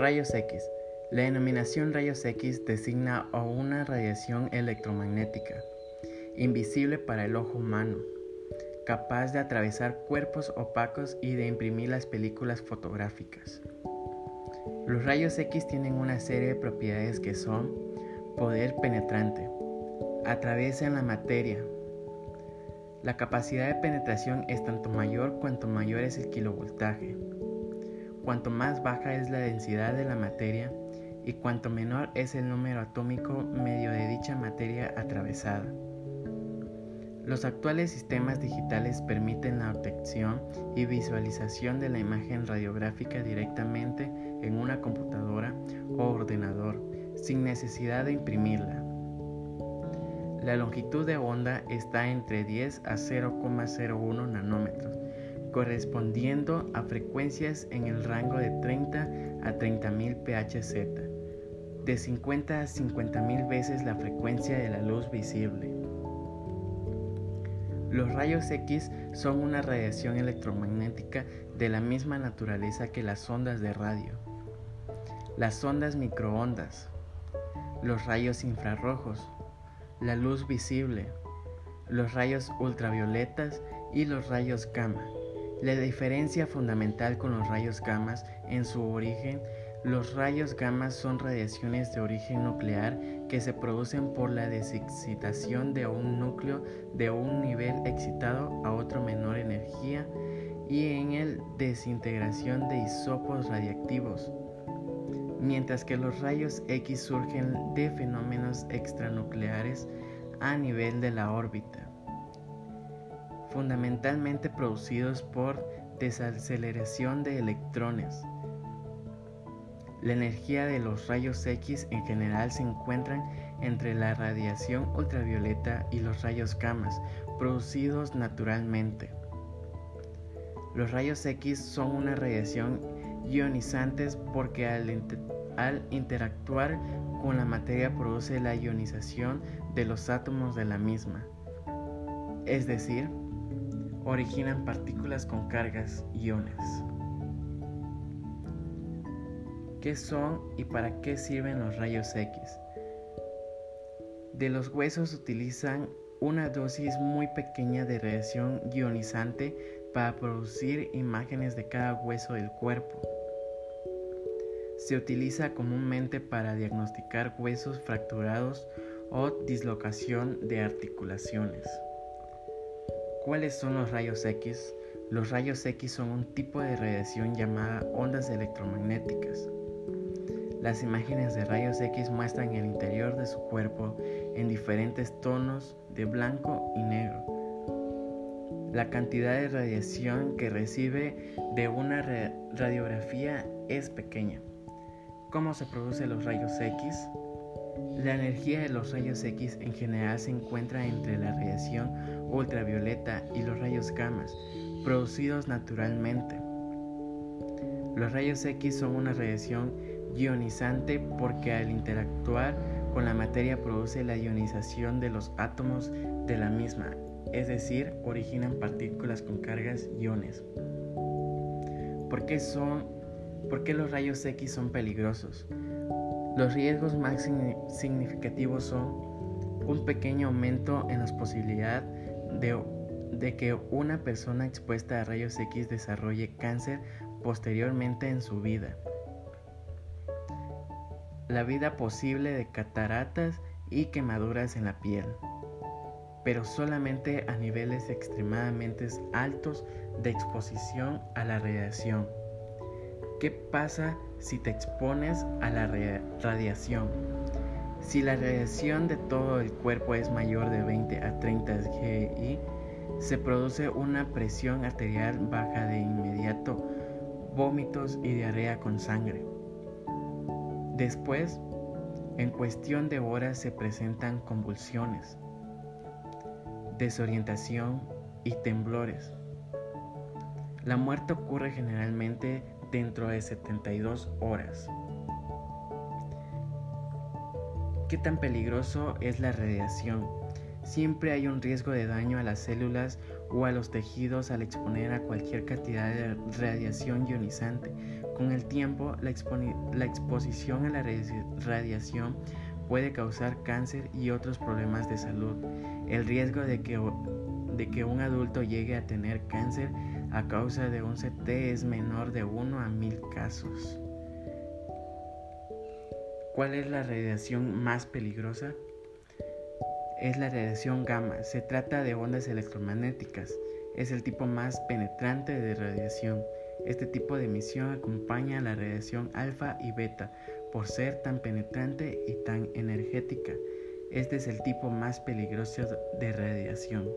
Rayos X. La denominación rayos X designa a una radiación electromagnética, invisible para el ojo humano, capaz de atravesar cuerpos opacos y de imprimir las películas fotográficas. Los rayos X tienen una serie de propiedades que son poder penetrante, atraviesan la materia. La capacidad de penetración es tanto mayor cuanto mayor es el kilovoltaje. Cuanto más baja es la densidad de la materia y cuanto menor es el número atómico medio de dicha materia atravesada. Los actuales sistemas digitales permiten la obtención y visualización de la imagen radiográfica directamente en una computadora o ordenador sin necesidad de imprimirla. La longitud de onda está entre 10 a 0,01 nanómetros, correspondiendo a frecuencias en el rango de 30 a 30.000 PHZ, de 50 a 50.000 veces la frecuencia de la luz visible. Los rayos X son una radiación electromagnética de la misma naturaleza que las ondas de radio. Las ondas microondas, los rayos infrarrojos, la luz visible, los rayos ultravioletas y los rayos gamma. La diferencia fundamental con los rayos gamma en su origen, los rayos gamma son radiaciones de origen nuclear que se producen por la desexcitación de un núcleo de un nivel excitado a otro menor energía y en el desintegración de isótopos radiactivos, mientras que los rayos X surgen de fenómenos extranucleares a nivel de la órbita fundamentalmente producidos por desaceleración de electrones. La energía de los rayos X en general se encuentran entre la radiación ultravioleta y los rayos gamma producidos naturalmente. Los rayos X son una radiación ionizantes porque al, al interactuar con la materia produce la ionización de los átomos de la misma, es decir, originan partículas con cargas iones. ¿Qué son y para qué sirven los rayos X? De los huesos utilizan una dosis muy pequeña de radiación ionizante para producir imágenes de cada hueso del cuerpo. Se utiliza comúnmente para diagnosticar huesos fracturados o dislocación de articulaciones. ¿Cuáles son los rayos X? Los rayos X son un tipo de radiación llamada ondas electromagnéticas. Las imágenes de rayos X muestran el interior de su cuerpo en diferentes tonos de blanco y negro. La cantidad de radiación que recibe de una radiografía es pequeña. ¿Cómo se producen los rayos X? La energía de los rayos X en general se encuentra entre la radiación ultravioleta y los rayos gamma, producidos naturalmente. Los rayos X son una radiación ionizante porque al interactuar con la materia produce la ionización de los átomos de la misma, es decir, originan partículas con cargas iones. ¿Por qué, son, ¿Por qué los rayos X son peligrosos? Los riesgos más significativos son un pequeño aumento en las posibilidades de, que una persona expuesta a rayos X desarrolle cáncer posteriormente en su vida. La vida posible de cataratas y quemaduras en la piel, pero solamente a niveles extremadamente altos de exposición a la radiación. ¿Qué pasa si te expones a la radiación? Si la radiación de todo el cuerpo es mayor de 20 a 30 GI, se produce una presión arterial baja de inmediato, vómitos y diarrea con sangre. Después, en cuestión de horas se presentan convulsiones, desorientación y temblores. La muerte ocurre generalmente dentro de 72 horas. ¿Qué tan peligroso es la radiación? Siempre hay un riesgo de daño a las células o a los tejidos al exponer a cualquier cantidad de radiación ionizante. Con el tiempo, la, exposición a la radiación puede causar cáncer y otros problemas de salud. El riesgo de que, un adulto llegue a tener cáncer a causa de un CT es menor de 1 a 1000 casos. ¿Cuál es la radiación más peligrosa? Es la radiación gamma. Se trata de ondas electromagnéticas. Es el tipo más penetrante de radiación. Este tipo de emisión acompaña a la radiación alfa y beta por ser tan penetrante y tan energética. Este es el tipo más peligroso de radiación.